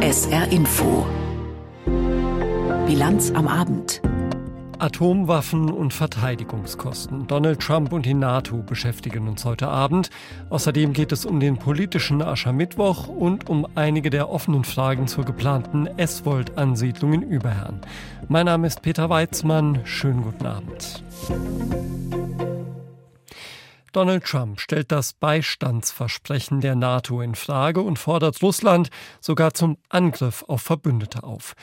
SR Info. Bilanz am Abend. Atomwaffen und Verteidigungskosten. Donald Trump und die NATO beschäftigen uns heute Abend. Außerdem geht es um den politischen Aschermittwoch und um einige der offenen Fragen zur geplanten S-Volt-Ansiedlung in Überherrn. Mein Name ist Peter Weizmann. Schönen guten Abend. Donald Trump stellt das Beistandsversprechen der NATO in Frage und fordert Russland sogar zum Angriff auf Verbündete auf.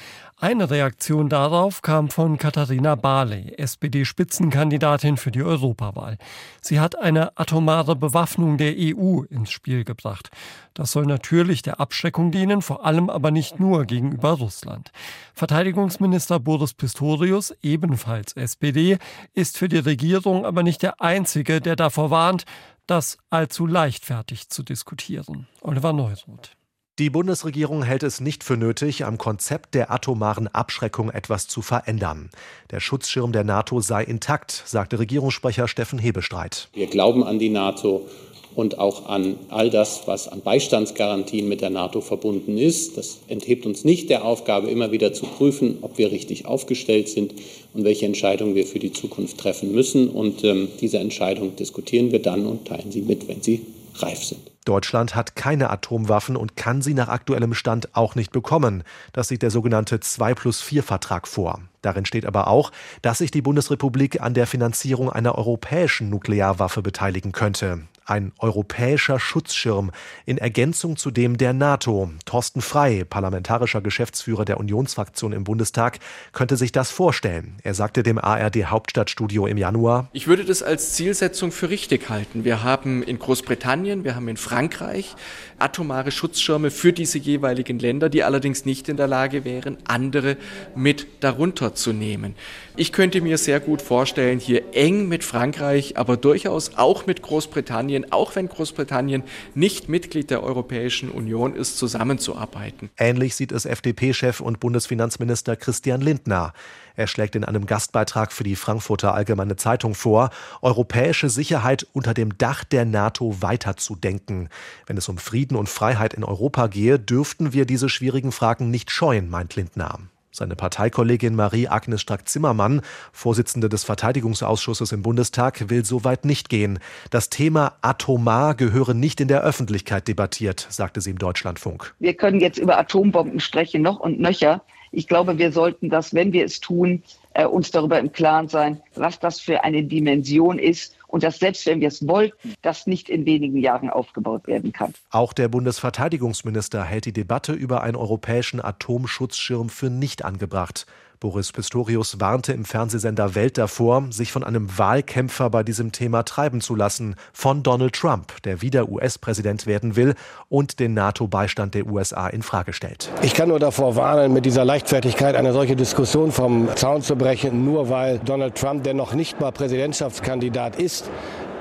Eine Reaktion darauf kam von Katharina Barley, SPD-Spitzenkandidatin für die Europawahl. Sie hat eine atomare Bewaffnung der EU ins Spiel gebracht. Das soll natürlich der Abschreckung dienen, vor allem aber nicht nur gegenüber Russland. Verteidigungsminister Boris Pistorius, ebenfalls SPD, ist für die Regierung aber nicht der Einzige, der davor warnt, das allzu leichtfertig zu diskutieren. Oliver Neuroth. Die Bundesregierung hält es nicht für nötig, am Konzept der atomaren Abschreckung etwas zu verändern. Der Schutzschirm der NATO sei intakt, sagte Regierungssprecher Steffen Hebestreit. Wir glauben an die NATO und auch an all das, was an Beistandsgarantien mit der NATO verbunden ist. Das enthebt uns nicht der Aufgabe, immer wieder zu prüfen, ob wir richtig aufgestellt sind und welche Entscheidungen wir für die Zukunft treffen müssen. Und ähm, diese Entscheidung diskutieren wir dann und teilen sie mit, wenn sie reif sind. Deutschland hat keine Atomwaffen und kann sie nach aktuellem Stand auch nicht bekommen. Das sieht der sogenannte 2 plus 4 Vertrag vor. Darin steht aber auch, dass sich die Bundesrepublik an der Finanzierung einer europäischen Nuklearwaffe beteiligen könnte ein europäischer Schutzschirm in Ergänzung zu dem der NATO. Thorsten Frey, parlamentarischer Geschäftsführer der Unionsfraktion im Bundestag, könnte sich das vorstellen. Er sagte dem ARD Hauptstadtstudio im Januar, Ich würde das als Zielsetzung für richtig halten. Wir haben in Großbritannien, wir haben in Frankreich atomare Schutzschirme für diese jeweiligen Länder, die allerdings nicht in der Lage wären, andere mit darunter zu nehmen. Ich könnte mir sehr gut vorstellen, hier eng mit Frankreich, aber durchaus auch mit Großbritannien, auch wenn Großbritannien nicht Mitglied der Europäischen Union ist, zusammenzuarbeiten. Ähnlich sieht es FDP-Chef und Bundesfinanzminister Christian Lindner. Er schlägt in einem Gastbeitrag für die Frankfurter Allgemeine Zeitung vor, europäische Sicherheit unter dem Dach der NATO weiterzudenken. Wenn es um Frieden und Freiheit in Europa gehe, dürften wir diese schwierigen Fragen nicht scheuen, meint Lindner. Seine Parteikollegin Marie-Agnes Strack-Zimmermann, Vorsitzende des Verteidigungsausschusses im Bundestag, will so weit nicht gehen. Das Thema atomar gehöre nicht in der Öffentlichkeit debattiert, sagte sie im Deutschlandfunk. Wir können jetzt über Atombomben sprechen, noch und nöcher. Ich glaube, wir sollten das, wenn wir es tun, äh, uns darüber im Klaren sein, was das für eine Dimension ist und dass selbst wenn wir es wollten, das nicht in wenigen Jahren aufgebaut werden kann. Auch der Bundesverteidigungsminister hält die Debatte über einen europäischen Atomschutzschirm für nicht angebracht. Boris Pistorius warnte im Fernsehsender Welt davor, sich von einem Wahlkämpfer bei diesem Thema treiben zu lassen, von Donald Trump, der wieder US-Präsident werden will und den NATO-Beistand der USA in Frage stellt. Ich kann nur davor warnen, mit dieser Leichtfertigkeit eine solche Diskussion vom Zaun zu brechen, nur weil Donald Trump, der noch nicht mal Präsidentschaftskandidat ist,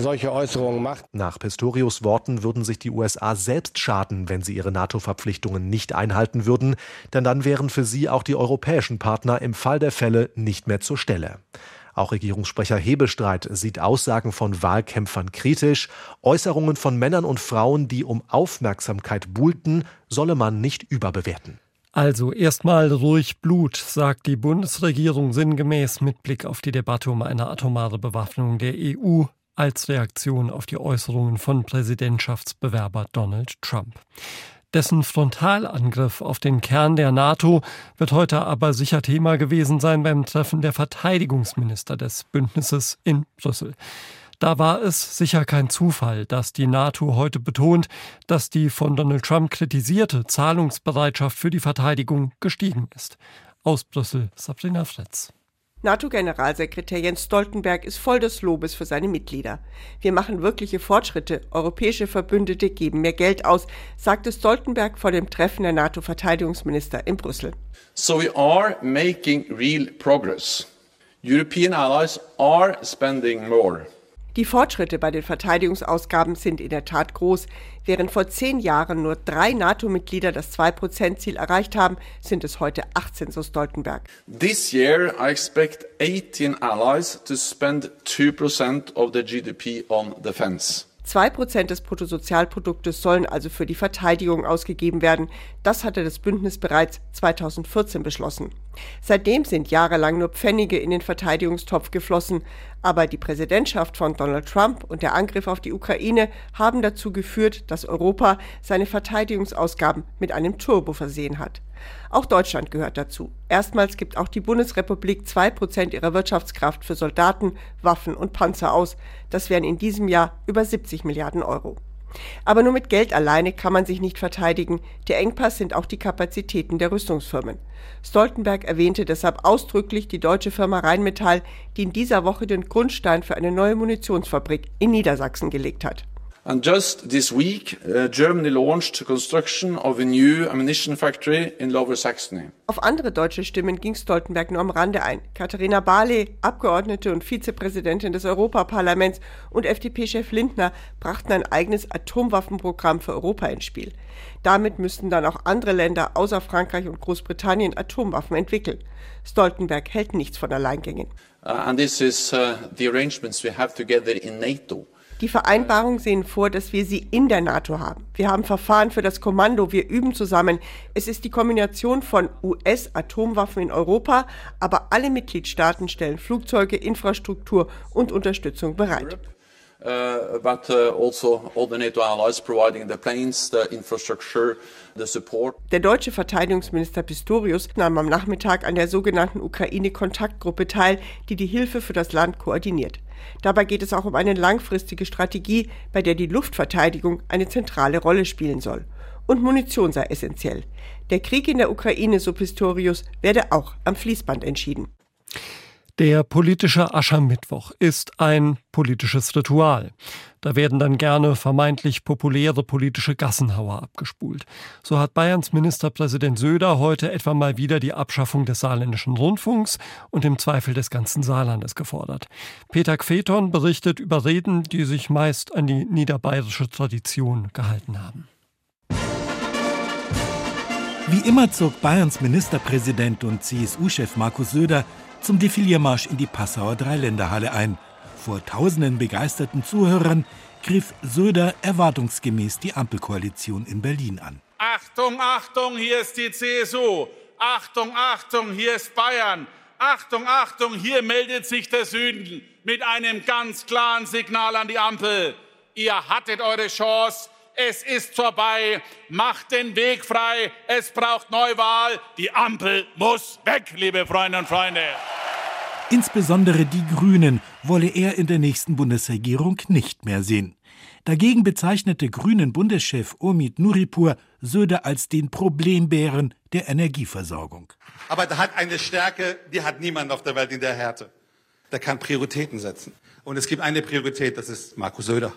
solche Äußerungen macht. Nach Pistorius Worten würden sich die USA selbst schaden, wenn sie ihre NATO-Verpflichtungen nicht einhalten würden, denn dann wären für sie auch die europäischen Partner im Fall der Fälle nicht mehr zur Stelle. Auch Regierungssprecher Hebestreit sieht Aussagen von Wahlkämpfern kritisch. Äußerungen von Männern und Frauen, die um Aufmerksamkeit buhlten, solle man nicht überbewerten. Also erstmal ruhig Blut, sagt die Bundesregierung sinngemäß mit Blick auf die Debatte um eine atomare Bewaffnung der EU als Reaktion auf die Äußerungen von Präsidentschaftsbewerber Donald Trump. Dessen Frontalangriff auf den Kern der NATO wird heute aber sicher Thema gewesen sein beim Treffen der Verteidigungsminister des Bündnisses in Brüssel. Da war es sicher kein Zufall, dass die NATO heute betont, dass die von Donald Trump kritisierte Zahlungsbereitschaft für die Verteidigung gestiegen ist. Aus Brüssel Sabrina Fretz. NATO-Generalsekretär Jens Stoltenberg ist voll des Lobes für seine Mitglieder. Wir machen wirkliche Fortschritte. Europäische Verbündete geben mehr Geld aus, sagte Stoltenberg vor dem Treffen der NATO-Verteidigungsminister in Brüssel. So we are making real progress. European allies are spending more. Die Fortschritte bei den Verteidigungsausgaben sind in der Tat groß. Während vor zehn Jahren nur drei NATO-Mitglieder das 2%-Ziel erreicht haben, sind es heute 18, so Stoltenberg. This year I expect 18 allies to spend 2% of the GDP on defense. Zwei Prozent des Bruttosozialproduktes sollen also für die Verteidigung ausgegeben werden. Das hatte das Bündnis bereits 2014 beschlossen. Seitdem sind jahrelang nur Pfennige in den Verteidigungstopf geflossen, aber die Präsidentschaft von Donald Trump und der Angriff auf die Ukraine haben dazu geführt, dass Europa seine Verteidigungsausgaben mit einem Turbo versehen hat. Auch Deutschland gehört dazu. Erstmals gibt auch die Bundesrepublik zwei Prozent ihrer Wirtschaftskraft für Soldaten, Waffen und Panzer aus. Das wären in diesem Jahr über 70 Milliarden Euro. Aber nur mit Geld alleine kann man sich nicht verteidigen. Der Engpass sind auch die Kapazitäten der Rüstungsfirmen. Stoltenberg erwähnte deshalb ausdrücklich die deutsche Firma Rheinmetall, die in dieser Woche den Grundstein für eine neue Munitionsfabrik in Niedersachsen gelegt hat. And just this week, uh, Germany launched construction of a new ammunition factory in Lower Saxony. Auf andere deutsche Stimmen ging Stoltenberg nur am Rande ein. Katharina Barley, Abgeordnete und Vizepräsidentin des Europaparlaments und FDP-Chef Lindner brachten ein eigenes Atomwaffenprogramm für Europa ins Spiel. Damit müssten dann auch andere Länder außer Frankreich und Großbritannien Atomwaffen entwickeln. Stoltenberg hält nichts von Alleingängen. Uh, and this is uh, the arrangements we have together in NATO. Die Vereinbarungen sehen vor, dass wir sie in der NATO haben. Wir haben Verfahren für das Kommando, wir üben zusammen. Es ist die Kombination von US-Atomwaffen in Europa, aber alle Mitgliedstaaten stellen Flugzeuge, Infrastruktur und Unterstützung bereit. Uh, but uh, also all the NATO allies providing the planes, the infrastructure, the support. Der deutsche Verteidigungsminister Pistorius nahm am Nachmittag an der sogenannten Ukraine-Kontaktgruppe teil, die die Hilfe für das Land koordiniert. Dabei geht es auch um eine langfristige Strategie, bei der die Luftverteidigung eine zentrale Rolle spielen soll. Und Munition sei essentiell. Der Krieg in der Ukraine, so Pistorius, werde auch am Fließband entschieden. Der politische Aschermittwoch ist ein politisches Ritual. Da werden dann gerne vermeintlich populäre politische Gassenhauer abgespult. So hat Bayerns Ministerpräsident Söder heute etwa mal wieder die Abschaffung des saarländischen Rundfunks und im Zweifel des ganzen Saarlandes gefordert. Peter Queton berichtet über Reden, die sich meist an die niederbayerische Tradition gehalten haben. Wie immer zog Bayerns Ministerpräsident und CSU-Chef Markus Söder zum Defiliermarsch in die Passauer Dreiländerhalle ein. Vor tausenden begeisterten Zuhörern griff Söder erwartungsgemäß die Ampelkoalition in Berlin an. Achtung, Achtung, hier ist die CSU. Achtung, Achtung, hier ist Bayern. Achtung, Achtung, hier meldet sich der Süden mit einem ganz klaren Signal an die Ampel. Ihr hattet eure Chance. Es ist vorbei. Macht den Weg frei. Es braucht Neuwahl. Die Ampel muss weg, liebe Freunde und Freunde. Insbesondere die Grünen wolle er in der nächsten Bundesregierung nicht mehr sehen. Dagegen bezeichnete Grünen-Bundeschef Omid Nuripur Söder als den Problembären der Energieversorgung. Aber der hat eine Stärke, die hat niemand auf der Welt in der Härte. Der kann Prioritäten setzen. Und es gibt eine Priorität, das ist Markus Söder.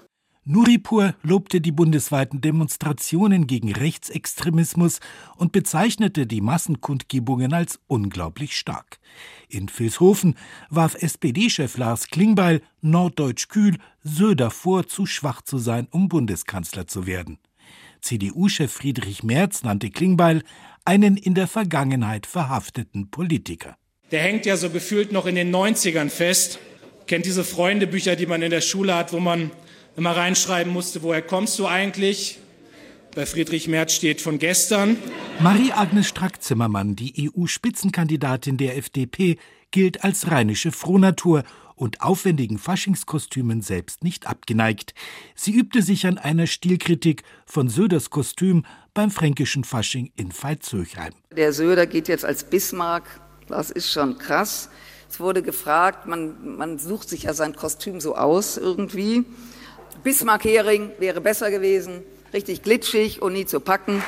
Nuripur lobte die bundesweiten Demonstrationen gegen Rechtsextremismus und bezeichnete die Massenkundgebungen als unglaublich stark. In Vilshofen warf SPD-Chef Lars Klingbeil norddeutsch kühl Söder vor, zu schwach zu sein, um Bundeskanzler zu werden. CDU-Chef Friedrich Merz nannte Klingbeil einen in der Vergangenheit verhafteten Politiker. Der hängt ja so gefühlt noch in den 90ern fest. Kennt diese Freundebücher, die man in der Schule hat, wo man immer reinschreiben musste, woher kommst du eigentlich? Bei Friedrich Merz steht von gestern. Marie-Agnes Strack-Zimmermann, die EU-Spitzenkandidatin der FDP, gilt als rheinische Frohnatur und aufwendigen Faschingskostümen selbst nicht abgeneigt. Sie übte sich an einer Stilkritik von Söders Kostüm beim fränkischen Fasching in Veitshöchheim. Der Söder geht jetzt als Bismarck. Das ist schon krass. Es wurde gefragt, man, man sucht sich ja sein Kostüm so aus irgendwie. Bismarck-Hering wäre besser gewesen, richtig glitschig und nie zu packen.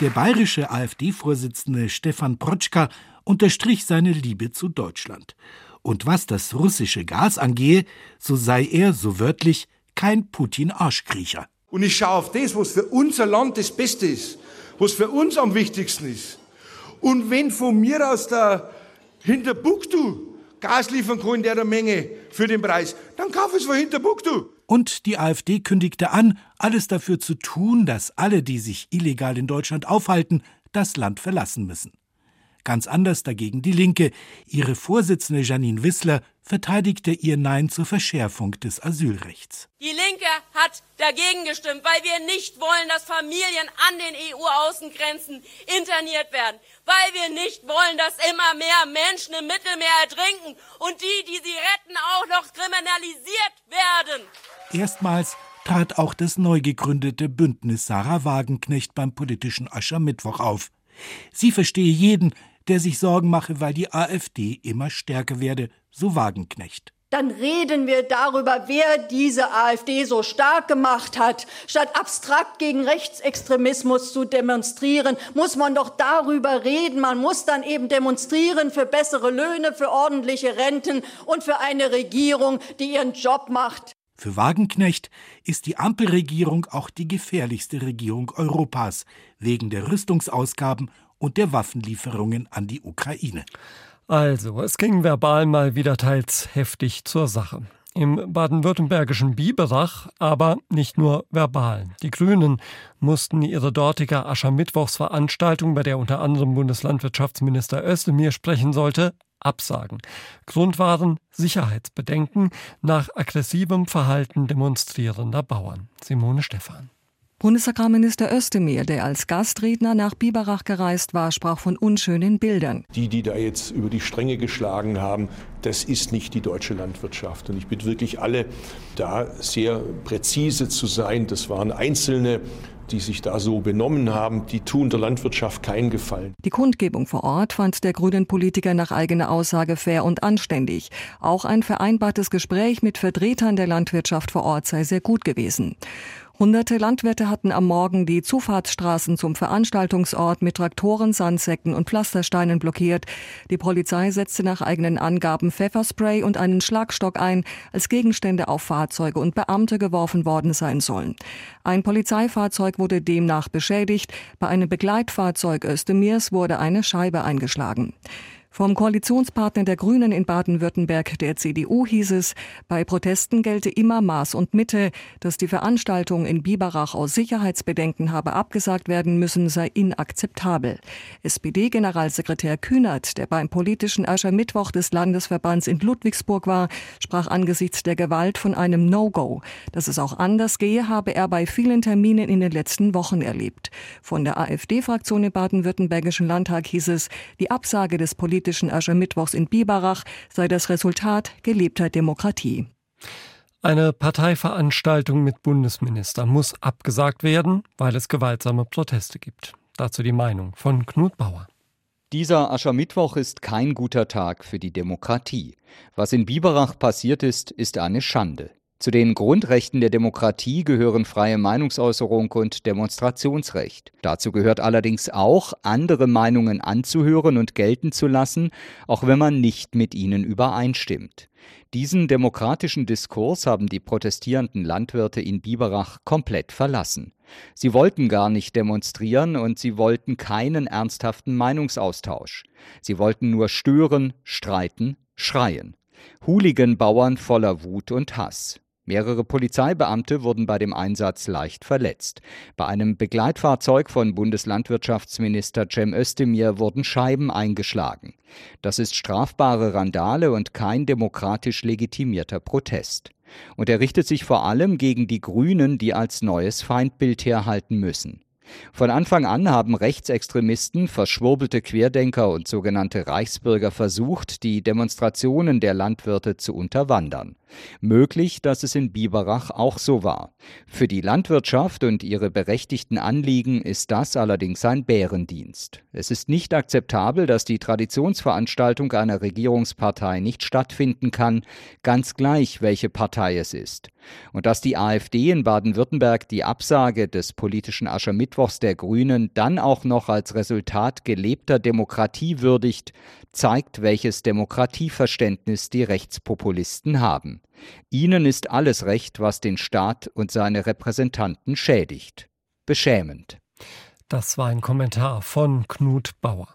Der bayerische AfD-Vorsitzende Stefan Protschka unterstrich seine Liebe zu Deutschland. Und was das russische Gas angehe, so sei er, so wörtlich, kein Putin-Arschkriecher. Und ich schaue auf das, was für unser Land das Beste ist, was für uns am wichtigsten ist. Und wenn von mir aus der Hinterbuktu Gas liefern kann in der Menge für den Preis, dann kauf es von Hinterbuktu. Und die AfD kündigte an, alles dafür zu tun, dass alle, die sich illegal in Deutschland aufhalten, das Land verlassen müssen. Ganz anders dagegen die Linke. Ihre Vorsitzende Janine Wissler verteidigte ihr Nein zur Verschärfung des Asylrechts. Die Linke hat dagegen gestimmt, weil wir nicht wollen, dass Familien an den EU-Außengrenzen interniert werden, weil wir nicht wollen, dass immer mehr Menschen im Mittelmeer ertrinken und die, die sie retten, auch noch kriminalisiert werden. Erstmals trat auch das neu gegründete Bündnis Sarah Wagenknecht beim politischen Aschermittwoch auf. Sie verstehe jeden, der sich Sorgen mache, weil die AfD immer stärker werde, so Wagenknecht dann reden wir darüber, wer diese AfD so stark gemacht hat. Statt abstrakt gegen Rechtsextremismus zu demonstrieren, muss man doch darüber reden. Man muss dann eben demonstrieren für bessere Löhne, für ordentliche Renten und für eine Regierung, die ihren Job macht. Für Wagenknecht ist die Ampelregierung auch die gefährlichste Regierung Europas wegen der Rüstungsausgaben und der Waffenlieferungen an die Ukraine. Also, es ging verbal mal wieder teils heftig zur Sache. Im baden-württembergischen Biberach aber nicht nur verbal. Die Grünen mussten ihre dortige Aschermittwochsveranstaltung, bei der unter anderem Bundeslandwirtschaftsminister Özdemir sprechen sollte, absagen. Grund waren Sicherheitsbedenken nach aggressivem Verhalten demonstrierender Bauern. Simone Stephan. Bundesagrarminister Özdemir, der als Gastredner nach Biberach gereist war, sprach von unschönen Bildern. Die, die da jetzt über die Stränge geschlagen haben, das ist nicht die deutsche Landwirtschaft. Und ich bitte wirklich alle, da sehr präzise zu sein. Das waren einzelne die sich da so benommen haben, die tun der Landwirtschaft keinen Gefallen. Die Kundgebung vor Ort fand der grünen Politiker nach eigener Aussage fair und anständig. Auch ein vereinbartes Gespräch mit Vertretern der Landwirtschaft vor Ort sei sehr gut gewesen. Hunderte Landwirte hatten am Morgen die Zufahrtsstraßen zum Veranstaltungsort mit Traktoren, Sandsäcken und Pflastersteinen blockiert. Die Polizei setzte nach eigenen Angaben Pfefferspray und einen Schlagstock ein, als Gegenstände auf Fahrzeuge und Beamte geworfen worden sein sollen. Ein Polizeifahrzeug wurde demnach beschädigt. Bei einem Begleitfahrzeug Östemirs wurde eine Scheibe eingeschlagen. Vom Koalitionspartner der Grünen in Baden-Württemberg, der CDU, hieß es, bei Protesten gelte immer Maß und Mitte. Dass die Veranstaltung in Biberach aus Sicherheitsbedenken habe abgesagt werden müssen, sei inakzeptabel. SPD-Generalsekretär Kühnert, der beim politischen Aschermittwoch des Landesverbands in Ludwigsburg war, sprach angesichts der Gewalt von einem No-Go. Dass es auch anders gehe, habe er bei vielen Terminen in den letzten Wochen erlebt. Von der AfD-Fraktion im baden-württembergischen Landtag hieß es, die Absage des politischen politischen Aschermittwochs in Biberach sei das Resultat gelebter Demokratie. Eine Parteiveranstaltung mit Bundesminister muss abgesagt werden, weil es gewaltsame Proteste gibt. Dazu die Meinung von Knut Bauer. Dieser Aschermittwoch ist kein guter Tag für die Demokratie. Was in Biberach passiert ist, ist eine Schande. Zu den Grundrechten der Demokratie gehören freie Meinungsäußerung und Demonstrationsrecht. Dazu gehört allerdings auch, andere Meinungen anzuhören und gelten zu lassen, auch wenn man nicht mit ihnen übereinstimmt. Diesen demokratischen Diskurs haben die protestierenden Landwirte in Biberach komplett verlassen. Sie wollten gar nicht demonstrieren und sie wollten keinen ernsthaften Meinungsaustausch. Sie wollten nur stören, streiten, schreien. Hooligan-Bauern voller Wut und Hass. Mehrere Polizeibeamte wurden bei dem Einsatz leicht verletzt. Bei einem Begleitfahrzeug von Bundeslandwirtschaftsminister Cem Özdemir wurden Scheiben eingeschlagen. Das ist strafbare Randale und kein demokratisch legitimierter Protest. Und er richtet sich vor allem gegen die Grünen, die als neues Feindbild herhalten müssen. Von Anfang an haben Rechtsextremisten, verschwurbelte Querdenker und sogenannte Reichsbürger versucht, die Demonstrationen der Landwirte zu unterwandern. Möglich, dass es in Biberach auch so war. Für die Landwirtschaft und ihre berechtigten Anliegen ist das allerdings ein Bärendienst. Es ist nicht akzeptabel, dass die Traditionsveranstaltung einer Regierungspartei nicht stattfinden kann, ganz gleich, welche Partei es ist. Und dass die AfD in Baden-Württemberg die Absage des politischen Aschermittwochs der Grünen dann auch noch als Resultat gelebter Demokratie würdigt, zeigt, welches Demokratieverständnis die Rechtspopulisten haben. Ihnen ist alles recht, was den Staat und seine Repräsentanten schädigt. Beschämend. Das war ein Kommentar von Knut Bauer.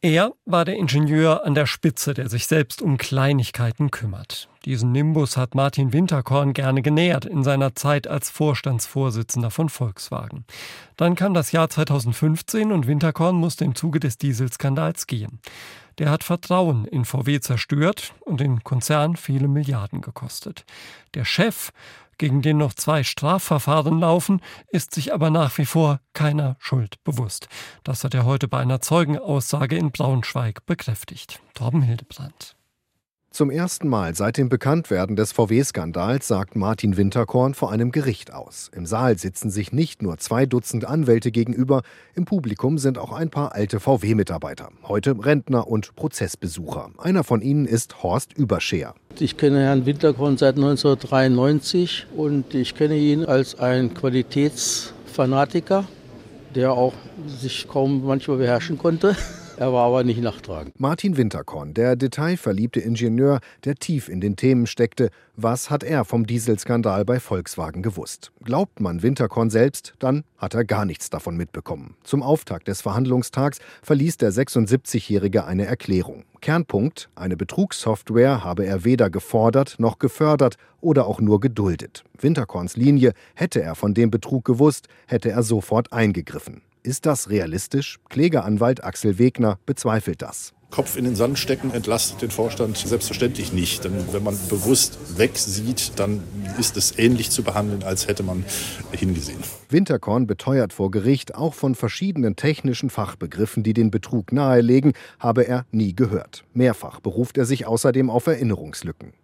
Er war der Ingenieur an der Spitze, der sich selbst um Kleinigkeiten kümmert. Diesen Nimbus hat Martin Winterkorn gerne genähert in seiner Zeit als Vorstandsvorsitzender von Volkswagen. Dann kam das Jahr 2015 und Winterkorn musste im Zuge des Dieselskandals gehen. Der hat Vertrauen in VW zerstört und den Konzern viele Milliarden gekostet. Der Chef gegen den noch zwei Strafverfahren laufen, ist sich aber nach wie vor keiner Schuld bewusst. Das hat er heute bei einer Zeugenaussage in Braunschweig bekräftigt. Torben Hildebrand. Zum ersten Mal seit dem Bekanntwerden des VW-Skandals sagt Martin Winterkorn vor einem Gericht aus. Im Saal sitzen sich nicht nur zwei Dutzend Anwälte gegenüber, im Publikum sind auch ein paar alte VW-Mitarbeiter, heute Rentner und Prozessbesucher. Einer von ihnen ist Horst Überscheer. Ich kenne Herrn Winterkorn seit 1993 und ich kenne ihn als ein Qualitätsfanatiker, der auch sich kaum manchmal beherrschen konnte. Er war aber nicht nachtragend. Martin Winterkorn, der detailverliebte Ingenieur, der tief in den Themen steckte. Was hat er vom Dieselskandal bei Volkswagen gewusst? Glaubt man Winterkorn selbst, dann hat er gar nichts davon mitbekommen. Zum Auftakt des Verhandlungstags verließ der 76-Jährige eine Erklärung. Kernpunkt, eine Betrugssoftware habe er weder gefordert noch gefördert oder auch nur geduldet. Winterkorns Linie, hätte er von dem Betrug gewusst, hätte er sofort eingegriffen. Ist das realistisch? Klägeranwalt Axel Wegner bezweifelt das. Kopf in den Sand stecken entlastet den Vorstand selbstverständlich nicht. Denn wenn man bewusst wegsieht, dann ist es ähnlich zu behandeln, als hätte man hingesehen. Winterkorn beteuert vor Gericht, auch von verschiedenen technischen Fachbegriffen, die den Betrug nahelegen, habe er nie gehört. Mehrfach beruft er sich außerdem auf Erinnerungslücken.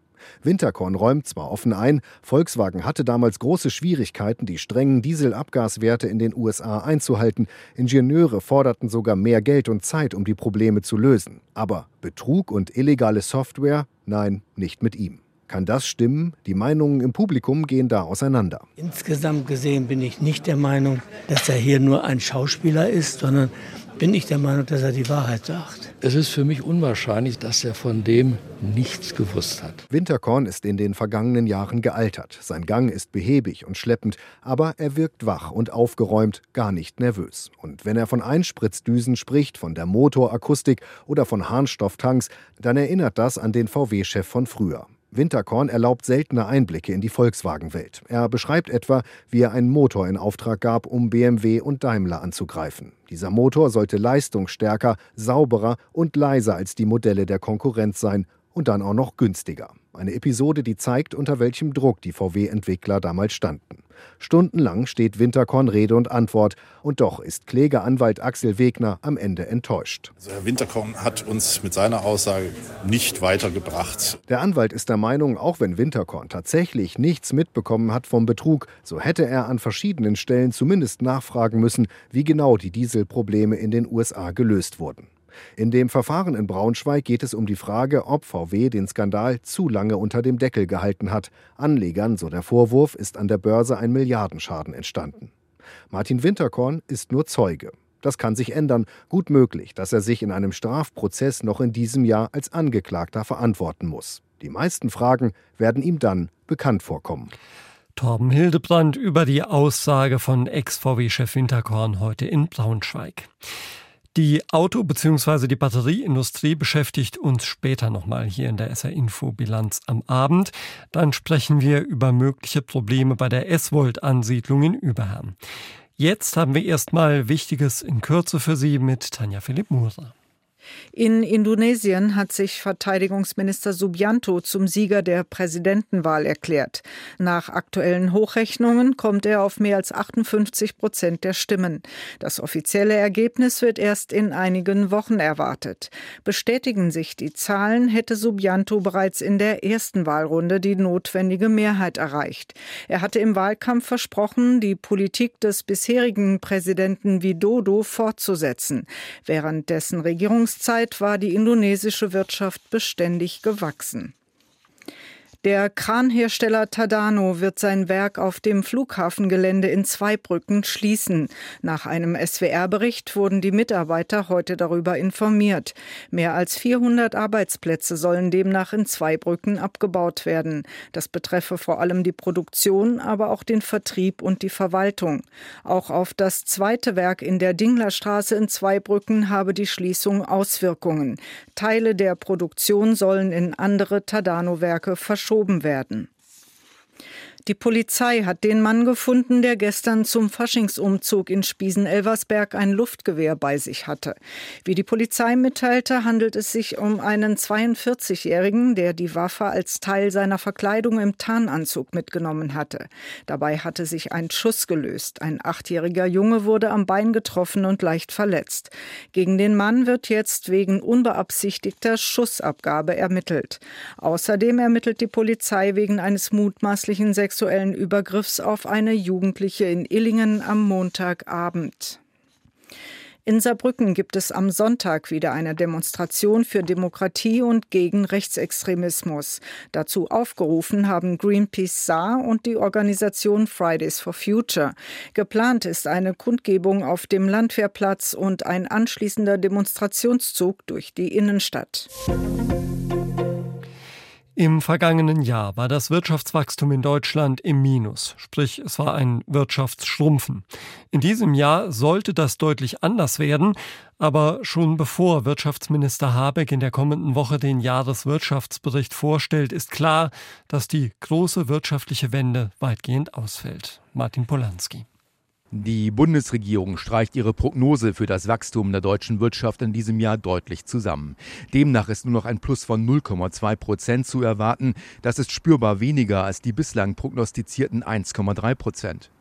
Winterkorn räumt zwar offen ein, Volkswagen hatte damals große Schwierigkeiten, die strengen Dieselabgaswerte in den USA einzuhalten. Ingenieure forderten sogar mehr Geld und Zeit, um die Probleme zu lösen. Aber Betrug und illegale Software? Nein, nicht mit ihm. Kann das stimmen? Die Meinungen im Publikum gehen da auseinander. Insgesamt gesehen bin ich nicht der Meinung, dass er hier nur ein Schauspieler ist, sondern bin ich der Meinung, dass er die Wahrheit sagt. Es ist für mich unwahrscheinlich, dass er von dem nichts gewusst hat. Winterkorn ist in den vergangenen Jahren gealtert. Sein Gang ist behäbig und schleppend, aber er wirkt wach und aufgeräumt, gar nicht nervös. Und wenn er von Einspritzdüsen spricht, von der Motorakustik oder von Harnstofftanks, dann erinnert das an den VW-Chef von früher. Winterkorn erlaubt seltene Einblicke in die Volkswagen-Welt. Er beschreibt etwa, wie er einen Motor in Auftrag gab, um BMW und Daimler anzugreifen. Dieser Motor sollte leistungsstärker, sauberer und leiser als die Modelle der Konkurrenz sein und dann auch noch günstiger. Eine Episode, die zeigt, unter welchem Druck die VW-Entwickler damals standen. Stundenlang steht Winterkorn Rede und Antwort. Und doch ist Klägeranwalt Axel Wegner am Ende enttäuscht. Also Herr Winterkorn hat uns mit seiner Aussage nicht weitergebracht. Der Anwalt ist der Meinung, auch wenn Winterkorn tatsächlich nichts mitbekommen hat vom Betrug, so hätte er an verschiedenen Stellen zumindest nachfragen müssen, wie genau die Dieselprobleme in den USA gelöst wurden. In dem Verfahren in Braunschweig geht es um die Frage, ob VW den Skandal zu lange unter dem Deckel gehalten hat. Anlegern, so der Vorwurf, ist an der Börse ein Milliardenschaden entstanden. Martin Winterkorn ist nur Zeuge. Das kann sich ändern. Gut möglich, dass er sich in einem Strafprozess noch in diesem Jahr als Angeklagter verantworten muss. Die meisten Fragen werden ihm dann bekannt vorkommen. Torben Hildebrand über die Aussage von Ex-VW-Chef Winterkorn heute in Braunschweig. Die Auto- bzw. die Batterieindustrie beschäftigt uns später nochmal hier in der SR-Info-Bilanz am Abend. Dann sprechen wir über mögliche Probleme bei der S-Volt-Ansiedlung in Überherrn. Jetzt haben wir erstmal Wichtiges in Kürze für Sie mit Tanja Philipp Murer. In Indonesien hat sich Verteidigungsminister Subianto zum Sieger der Präsidentenwahl erklärt. Nach aktuellen Hochrechnungen kommt er auf mehr als 58 Prozent der Stimmen. Das offizielle Ergebnis wird erst in einigen Wochen erwartet. Bestätigen sich die Zahlen, hätte Subianto bereits in der ersten Wahlrunde die notwendige Mehrheit erreicht. Er hatte im Wahlkampf versprochen, die Politik des bisherigen Präsidenten Widodo fortzusetzen. Während dessen Regierungs Anfangszeit war die indonesische Wirtschaft beständig gewachsen. Der Kranhersteller Tadano wird sein Werk auf dem Flughafengelände in Zweibrücken schließen. Nach einem SWR-Bericht wurden die Mitarbeiter heute darüber informiert. Mehr als 400 Arbeitsplätze sollen demnach in Zweibrücken abgebaut werden. Das betreffe vor allem die Produktion, aber auch den Vertrieb und die Verwaltung. Auch auf das zweite Werk in der Dinglerstraße in Zweibrücken habe die Schließung Auswirkungen. Teile der Produktion sollen in andere Tadano-Werke verschoben verschoben werden. Die Polizei hat den Mann gefunden, der gestern zum Faschingsumzug in Spiesen-Elversberg ein Luftgewehr bei sich hatte. Wie die Polizei mitteilte, handelt es sich um einen 42-Jährigen, der die Waffe als Teil seiner Verkleidung im Tarnanzug mitgenommen hatte. Dabei hatte sich ein Schuss gelöst. Ein achtjähriger Junge wurde am Bein getroffen und leicht verletzt. Gegen den Mann wird jetzt wegen unbeabsichtigter Schussabgabe ermittelt. Außerdem ermittelt die Polizei wegen eines mutmaßlichen sexuellen Übergriffs auf eine Jugendliche in Illingen am Montagabend. In Saarbrücken gibt es am Sonntag wieder eine Demonstration für Demokratie und gegen Rechtsextremismus. Dazu aufgerufen haben Greenpeace Saar und die Organisation Fridays for Future. Geplant ist eine Kundgebung auf dem Landwehrplatz und ein anschließender Demonstrationszug durch die Innenstadt. Im vergangenen Jahr war das Wirtschaftswachstum in Deutschland im Minus, sprich es war ein Wirtschaftsschrumpfen. In diesem Jahr sollte das deutlich anders werden, aber schon bevor Wirtschaftsminister Habeck in der kommenden Woche den Jahreswirtschaftsbericht vorstellt, ist klar, dass die große wirtschaftliche Wende weitgehend ausfällt. Martin Polanski. Die Bundesregierung streicht ihre Prognose für das Wachstum der deutschen Wirtschaft in diesem Jahr deutlich zusammen. Demnach ist nur noch ein Plus von 0,2 Prozent zu erwarten. Das ist spürbar weniger als die bislang prognostizierten 1,3 Prozent.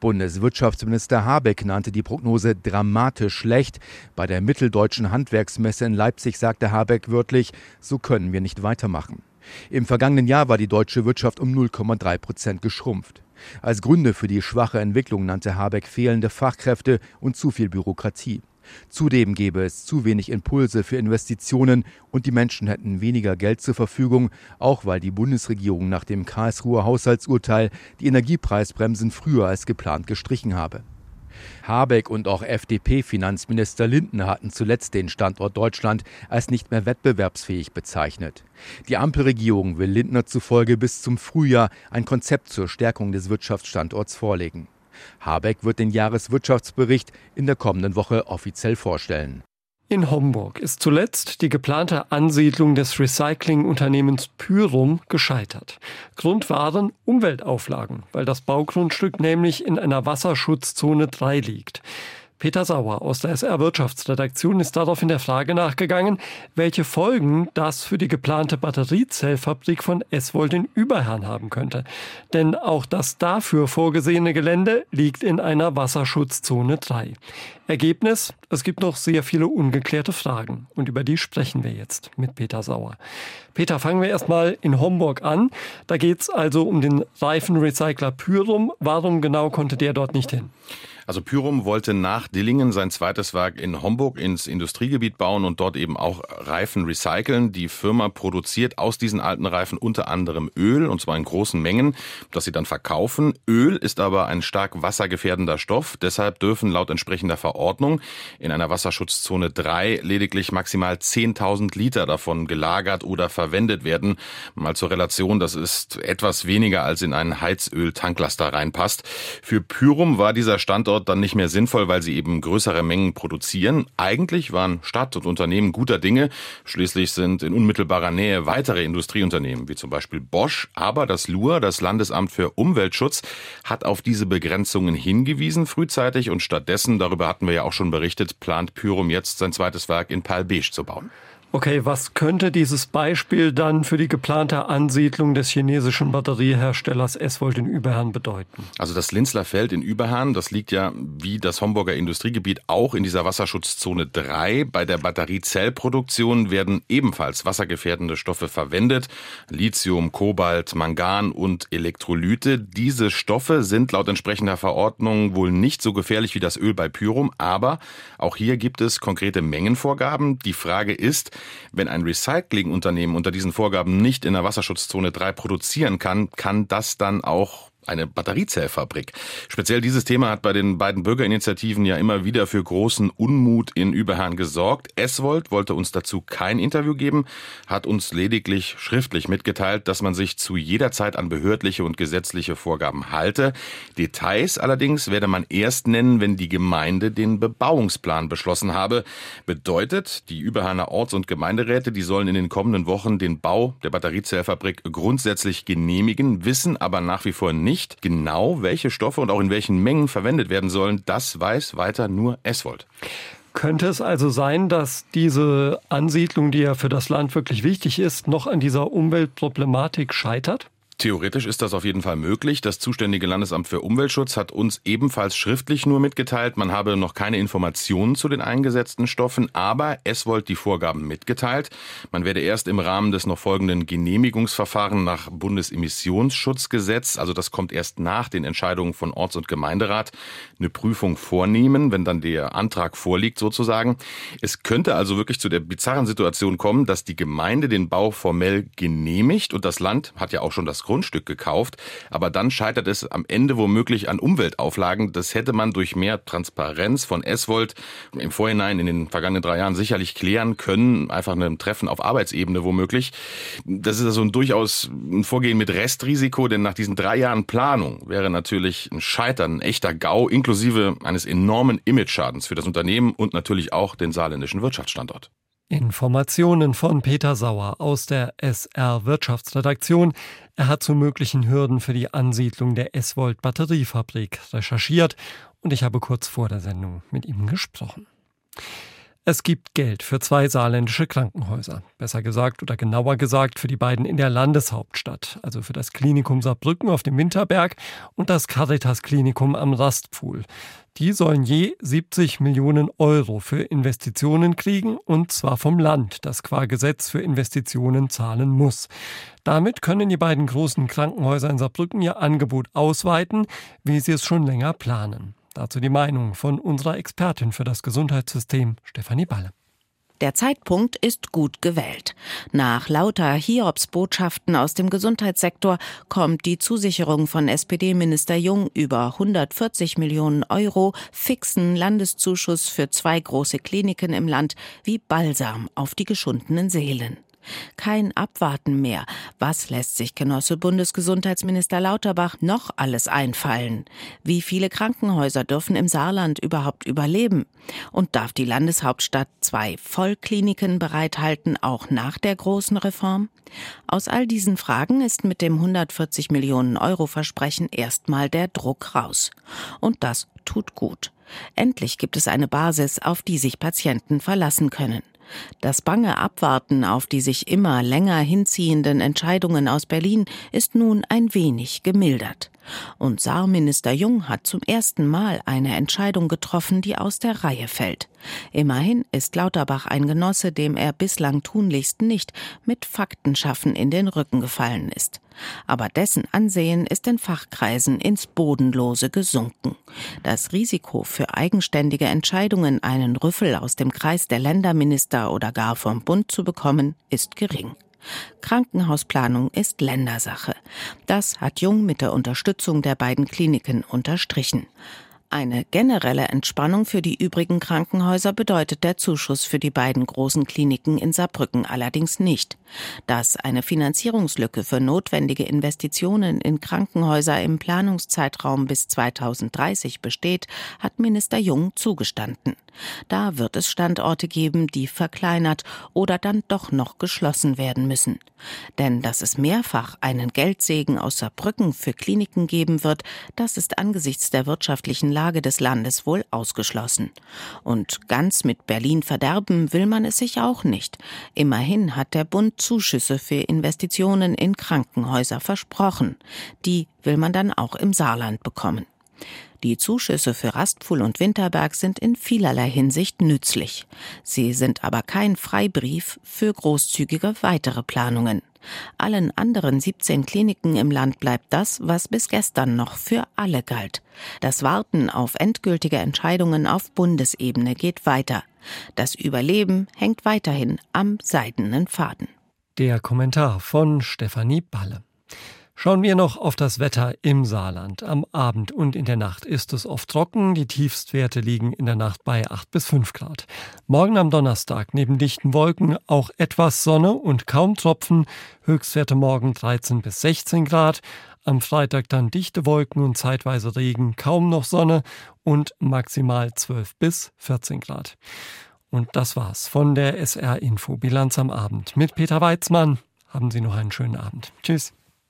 Bundeswirtschaftsminister Habeck nannte die Prognose dramatisch schlecht. Bei der Mitteldeutschen Handwerksmesse in Leipzig sagte Habeck wörtlich, so können wir nicht weitermachen. Im vergangenen Jahr war die deutsche Wirtschaft um 0,3 Prozent geschrumpft. Als Gründe für die schwache Entwicklung nannte Habeck fehlende Fachkräfte und zu viel Bürokratie. Zudem gäbe es zu wenig Impulse für Investitionen und die Menschen hätten weniger Geld zur Verfügung, auch weil die Bundesregierung nach dem Karlsruher Haushaltsurteil die Energiepreisbremsen früher als geplant gestrichen habe. Habeck und auch FDP-Finanzminister Lindner hatten zuletzt den Standort Deutschland als nicht mehr wettbewerbsfähig bezeichnet. Die Ampelregierung will Lindner zufolge bis zum Frühjahr ein Konzept zur Stärkung des Wirtschaftsstandorts vorlegen. Habeck wird den Jahreswirtschaftsbericht in der kommenden Woche offiziell vorstellen. In Homburg ist zuletzt die geplante Ansiedlung des Recyclingunternehmens Pyrum gescheitert. Grund waren Umweltauflagen, weil das Baugrundstück nämlich in einer Wasserschutzzone 3 liegt. Peter Sauer aus der SR Wirtschaftsredaktion ist darauf in der Frage nachgegangen, welche Folgen das für die geplante Batteriezellfabrik von Eswold in Überherrn haben könnte. Denn auch das dafür vorgesehene Gelände liegt in einer Wasserschutzzone 3. Ergebnis, es gibt noch sehr viele ungeklärte Fragen und über die sprechen wir jetzt mit Peter Sauer. Peter, fangen wir erstmal in Homburg an. Da geht es also um den Reifenrecycler Pyrum. Warum genau konnte der dort nicht hin? Also Pyrum wollte nach Dillingen sein zweites Werk in Homburg ins Industriegebiet bauen und dort eben auch Reifen recyceln. Die Firma produziert aus diesen alten Reifen unter anderem Öl und zwar in großen Mengen, das sie dann verkaufen. Öl ist aber ein stark wassergefährdender Stoff. Deshalb dürfen laut entsprechender Verordnung in einer Wasserschutzzone 3 lediglich maximal 10.000 Liter davon gelagert oder verwendet werden. Mal zur Relation, das ist etwas weniger als in einen Heizöl-Tanklaster reinpasst. Für Pyrum war dieser Standort dort dann nicht mehr sinnvoll, weil sie eben größere Mengen produzieren. Eigentlich waren Stadt und Unternehmen guter Dinge. Schließlich sind in unmittelbarer Nähe weitere Industrieunternehmen, wie zum Beispiel Bosch. Aber das LUR, das Landesamt für Umweltschutz, hat auf diese Begrenzungen hingewiesen frühzeitig und stattdessen, darüber hatten wir ja auch schon berichtet, plant Pyrum jetzt sein zweites Werk in Palbesch zu bauen. Okay, was könnte dieses Beispiel dann für die geplante Ansiedlung des chinesischen Batterieherstellers Eswold in Überherrn bedeuten? Also das Linzler Feld in Überherrn, das liegt ja wie das Homburger Industriegebiet auch in dieser Wasserschutzzone 3. Bei der Batteriezellproduktion werden ebenfalls wassergefährdende Stoffe verwendet. Lithium, Kobalt, Mangan und Elektrolyte. Diese Stoffe sind laut entsprechender Verordnung wohl nicht so gefährlich wie das Öl bei Pyrum, aber auch hier gibt es konkrete Mengenvorgaben. Die Frage ist, wenn ein Recyclingunternehmen unter diesen Vorgaben nicht in der Wasserschutzzone 3 produzieren kann, kann das dann auch eine Batteriezellfabrik. Speziell dieses Thema hat bei den beiden Bürgerinitiativen ja immer wieder für großen Unmut in Überherrn gesorgt. Eswold wollte uns dazu kein Interview geben, hat uns lediglich schriftlich mitgeteilt, dass man sich zu jeder Zeit an behördliche und gesetzliche Vorgaben halte. Details allerdings werde man erst nennen, wenn die Gemeinde den Bebauungsplan beschlossen habe. Bedeutet, die Überherner Orts- und Gemeinderäte, die sollen in den kommenden Wochen den Bau der Batteriezellfabrik grundsätzlich genehmigen, wissen aber nach wie vor nicht, nicht genau, welche Stoffe und auch in welchen Mengen verwendet werden sollen. Das weiß weiter nur Eswold. Könnte es also sein, dass diese Ansiedlung, die ja für das Land wirklich wichtig ist, noch an dieser Umweltproblematik scheitert? Theoretisch ist das auf jeden Fall möglich. Das zuständige Landesamt für Umweltschutz hat uns ebenfalls schriftlich nur mitgeteilt, man habe noch keine Informationen zu den eingesetzten Stoffen, aber es wollte die Vorgaben mitgeteilt. Man werde erst im Rahmen des noch folgenden Genehmigungsverfahrens nach Bundesemissionsschutzgesetz, also das kommt erst nach den Entscheidungen von Orts- und Gemeinderat, eine Prüfung vornehmen, wenn dann der Antrag vorliegt sozusagen. Es könnte also wirklich zu der bizarren Situation kommen, dass die Gemeinde den Bau formell genehmigt und das Land hat ja auch schon das Grundstück gekauft, aber dann scheitert es am Ende womöglich an Umweltauflagen. Das hätte man durch mehr Transparenz von Eswold im Vorhinein in den vergangenen drei Jahren sicherlich klären können. Einfach ein Treffen auf Arbeitsebene womöglich. Das ist also ein durchaus ein Vorgehen mit Restrisiko, denn nach diesen drei Jahren Planung wäre natürlich ein Scheitern ein echter GAU inklusive eines enormen Imageschadens für das Unternehmen und natürlich auch den saarländischen Wirtschaftsstandort. Informationen von Peter Sauer aus der SR Wirtschaftsredaktion. Er hat zu möglichen Hürden für die Ansiedlung der S-Volt Batteriefabrik recherchiert und ich habe kurz vor der Sendung mit ihm gesprochen. Es gibt Geld für zwei saarländische Krankenhäuser. Besser gesagt oder genauer gesagt für die beiden in der Landeshauptstadt, also für das Klinikum Saarbrücken auf dem Winterberg und das Caritas Klinikum am Rastpfuhl. Die sollen je 70 Millionen Euro für Investitionen kriegen und zwar vom Land, das qua Gesetz für Investitionen zahlen muss. Damit können die beiden großen Krankenhäuser in Saarbrücken ihr Angebot ausweiten, wie sie es schon länger planen. Dazu die Meinung von unserer Expertin für das Gesundheitssystem, Stefanie Balle. Der Zeitpunkt ist gut gewählt. Nach lauter Hiobsbotschaften aus dem Gesundheitssektor kommt die Zusicherung von SPD-Minister Jung über 140 Millionen Euro fixen Landeszuschuss für zwei große Kliniken im Land wie Balsam auf die geschundenen Seelen. Kein Abwarten mehr. Was lässt sich Genosse Bundesgesundheitsminister Lauterbach noch alles einfallen? Wie viele Krankenhäuser dürfen im Saarland überhaupt überleben? Und darf die Landeshauptstadt zwei Vollkliniken bereithalten, auch nach der großen Reform? Aus all diesen Fragen ist mit dem 140 Millionen Euro Versprechen erstmal der Druck raus. Und das tut gut. Endlich gibt es eine Basis, auf die sich Patienten verlassen können. Das bange Abwarten auf die sich immer länger hinziehenden Entscheidungen aus Berlin ist nun ein wenig gemildert. Und Saarminister Jung hat zum ersten Mal eine Entscheidung getroffen, die aus der Reihe fällt. Immerhin ist Lauterbach ein Genosse, dem er bislang tunlichst nicht mit Faktenschaffen in den Rücken gefallen ist. Aber dessen Ansehen ist in Fachkreisen ins Bodenlose gesunken. Das Risiko für eigenständige Entscheidungen, einen Rüffel aus dem Kreis der Länderminister oder gar vom Bund zu bekommen, ist gering. Krankenhausplanung ist Ländersache. Das hat Jung mit der Unterstützung der beiden Kliniken unterstrichen. Eine generelle Entspannung für die übrigen Krankenhäuser bedeutet der Zuschuss für die beiden großen Kliniken in Saarbrücken allerdings nicht. Dass eine Finanzierungslücke für notwendige Investitionen in Krankenhäuser im Planungszeitraum bis 2030 besteht, hat Minister Jung zugestanden. Da wird es Standorte geben, die verkleinert oder dann doch noch geschlossen werden müssen. Denn dass es mehrfach einen Geldsegen aus Saarbrücken für Kliniken geben wird, das ist angesichts der wirtschaftlichen Lage des Landes wohl ausgeschlossen. Und ganz mit Berlin verderben will man es sich auch nicht. Immerhin hat der Bund Zuschüsse für Investitionen in Krankenhäuser versprochen. Die will man dann auch im Saarland bekommen. Die Zuschüsse für Rastpfuhl und Winterberg sind in vielerlei Hinsicht nützlich. Sie sind aber kein Freibrief für großzügige weitere Planungen. Allen anderen 17 Kliniken im Land bleibt das, was bis gestern noch für alle galt. Das Warten auf endgültige Entscheidungen auf Bundesebene geht weiter. Das Überleben hängt weiterhin am seidenen Faden. Der Kommentar von Stefanie Balle. Schauen wir noch auf das Wetter im Saarland. Am Abend und in der Nacht ist es oft trocken. Die Tiefstwerte liegen in der Nacht bei 8 bis 5 Grad. Morgen am Donnerstag neben dichten Wolken auch etwas Sonne und kaum Tropfen. Höchstwerte morgen 13 bis 16 Grad. Am Freitag dann dichte Wolken und zeitweise Regen, kaum noch Sonne und maximal 12 bis 14 Grad. Und das war's von der SR Info Bilanz am Abend mit Peter Weizmann. Haben Sie noch einen schönen Abend. Tschüss.